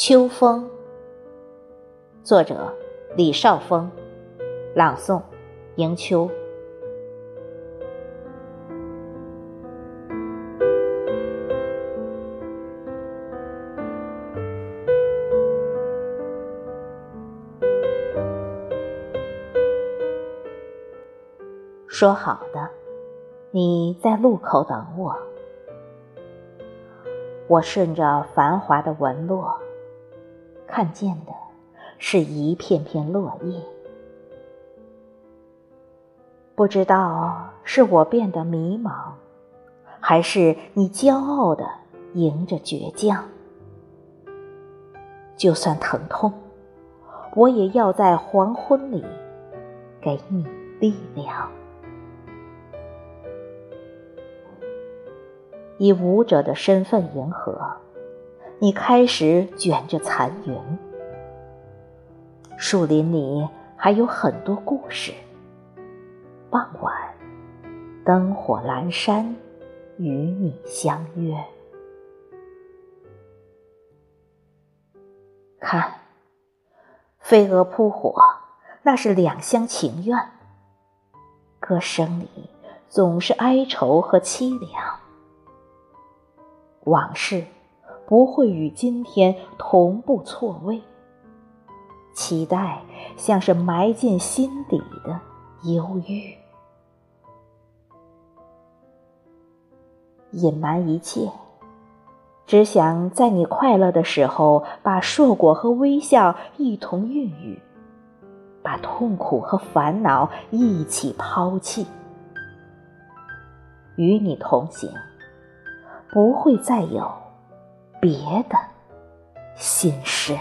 秋风，作者李少峰，朗诵迎秋。说好的，你在路口等我。我顺着繁华的纹络，看见的是一片片落叶。不知道是我变得迷茫，还是你骄傲的迎着倔强。就算疼痛，我也要在黄昏里给你力量。以舞者的身份迎合，你开始卷着残云。树林里还有很多故事。傍晚，灯火阑珊，与你相约。看，飞蛾扑火，那是两厢情愿。歌声里总是哀愁和凄凉。往事不会与今天同步错位，期待像是埋进心底的忧郁，隐瞒一切，只想在你快乐的时候，把硕果和微笑一同孕育，把痛苦和烦恼一起抛弃，与你同行。不会再有别的心事。